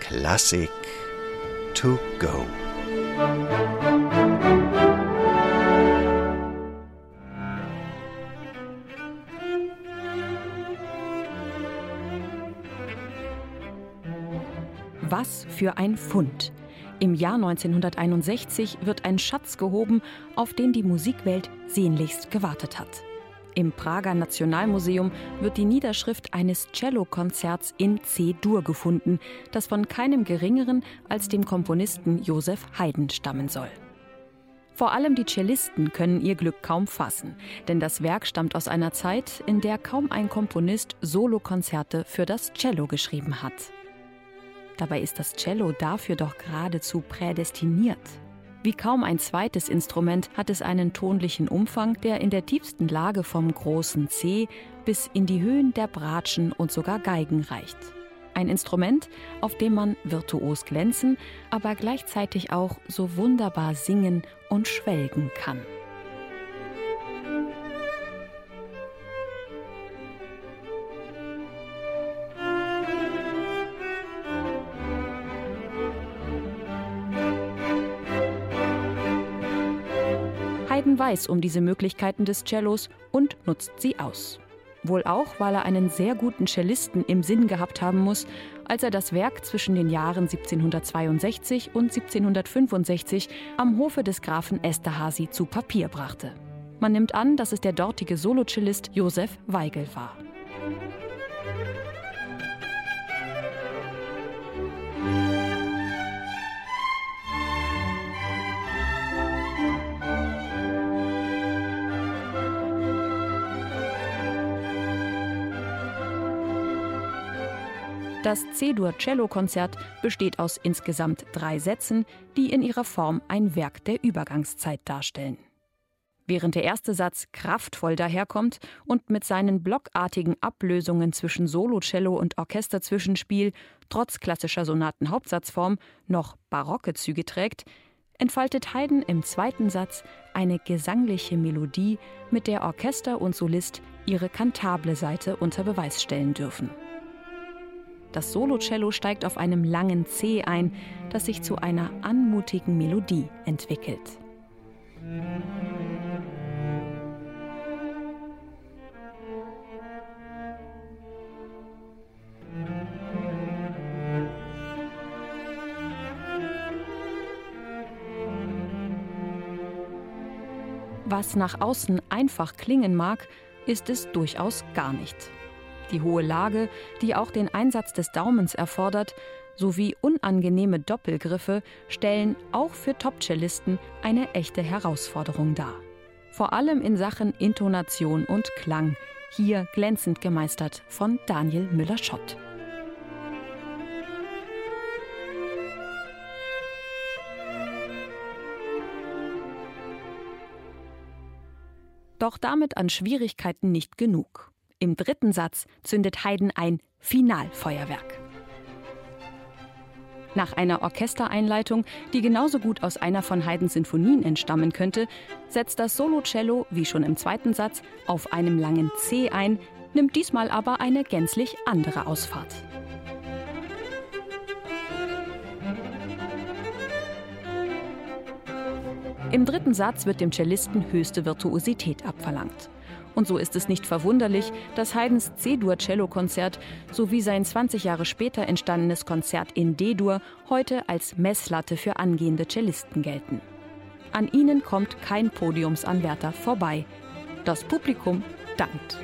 Klassik to go. Was für ein Fund! Im Jahr 1961 wird ein Schatz gehoben, auf den die Musikwelt sehnlichst gewartet hat. Im Prager Nationalmuseum wird die Niederschrift eines Cellokonzerts in C-Dur gefunden, das von keinem geringeren als dem Komponisten Josef Haydn stammen soll. Vor allem die Cellisten können ihr Glück kaum fassen, denn das Werk stammt aus einer Zeit, in der kaum ein Komponist Solokonzerte für das Cello geschrieben hat. Dabei ist das Cello dafür doch geradezu prädestiniert. Wie kaum ein zweites Instrument hat es einen tonlichen Umfang, der in der tiefsten Lage vom großen C bis in die Höhen der Bratschen und sogar Geigen reicht. Ein Instrument, auf dem man virtuos glänzen, aber gleichzeitig auch so wunderbar singen und schwelgen kann. Haydn weiß um diese Möglichkeiten des Cellos und nutzt sie aus. Wohl auch, weil er einen sehr guten Cellisten im Sinn gehabt haben muss, als er das Werk zwischen den Jahren 1762 und 1765 am Hofe des Grafen Esterhazy zu Papier brachte. Man nimmt an, dass es der dortige Solocellist Josef Weigel war. Das C-Dur-Cello-Konzert besteht aus insgesamt drei Sätzen, die in ihrer Form ein Werk der Übergangszeit darstellen. Während der erste Satz kraftvoll daherkommt und mit seinen blockartigen Ablösungen zwischen Solo-Cello und Orchesterzwischenspiel trotz klassischer Sonatenhauptsatzform noch barocke Züge trägt, entfaltet Haydn im zweiten Satz eine gesangliche Melodie, mit der Orchester und Solist ihre kantable Seite unter Beweis stellen dürfen. Das Solocello steigt auf einem langen C ein, das sich zu einer anmutigen Melodie entwickelt. Was nach außen einfach klingen mag, ist es durchaus gar nicht. Die hohe Lage, die auch den Einsatz des Daumens erfordert, sowie unangenehme Doppelgriffe stellen auch für Top-Cellisten eine echte Herausforderung dar. Vor allem in Sachen Intonation und Klang, hier glänzend gemeistert von Daniel Müller-Schott. Doch damit an Schwierigkeiten nicht genug. Im dritten Satz zündet Haydn ein Finalfeuerwerk. Nach einer Orchestereinleitung, die genauso gut aus einer von Haydns Sinfonien entstammen könnte, setzt das Solo-Cello, wie schon im zweiten Satz, auf einem langen C ein, nimmt diesmal aber eine gänzlich andere Ausfahrt. Im dritten Satz wird dem Cellisten höchste Virtuosität abverlangt. Und so ist es nicht verwunderlich, dass Haydns C-Dur-Cello-Konzert sowie sein 20 Jahre später entstandenes Konzert in D-Dur heute als Messlatte für angehende Cellisten gelten. An ihnen kommt kein Podiumsanwärter vorbei. Das Publikum dankt.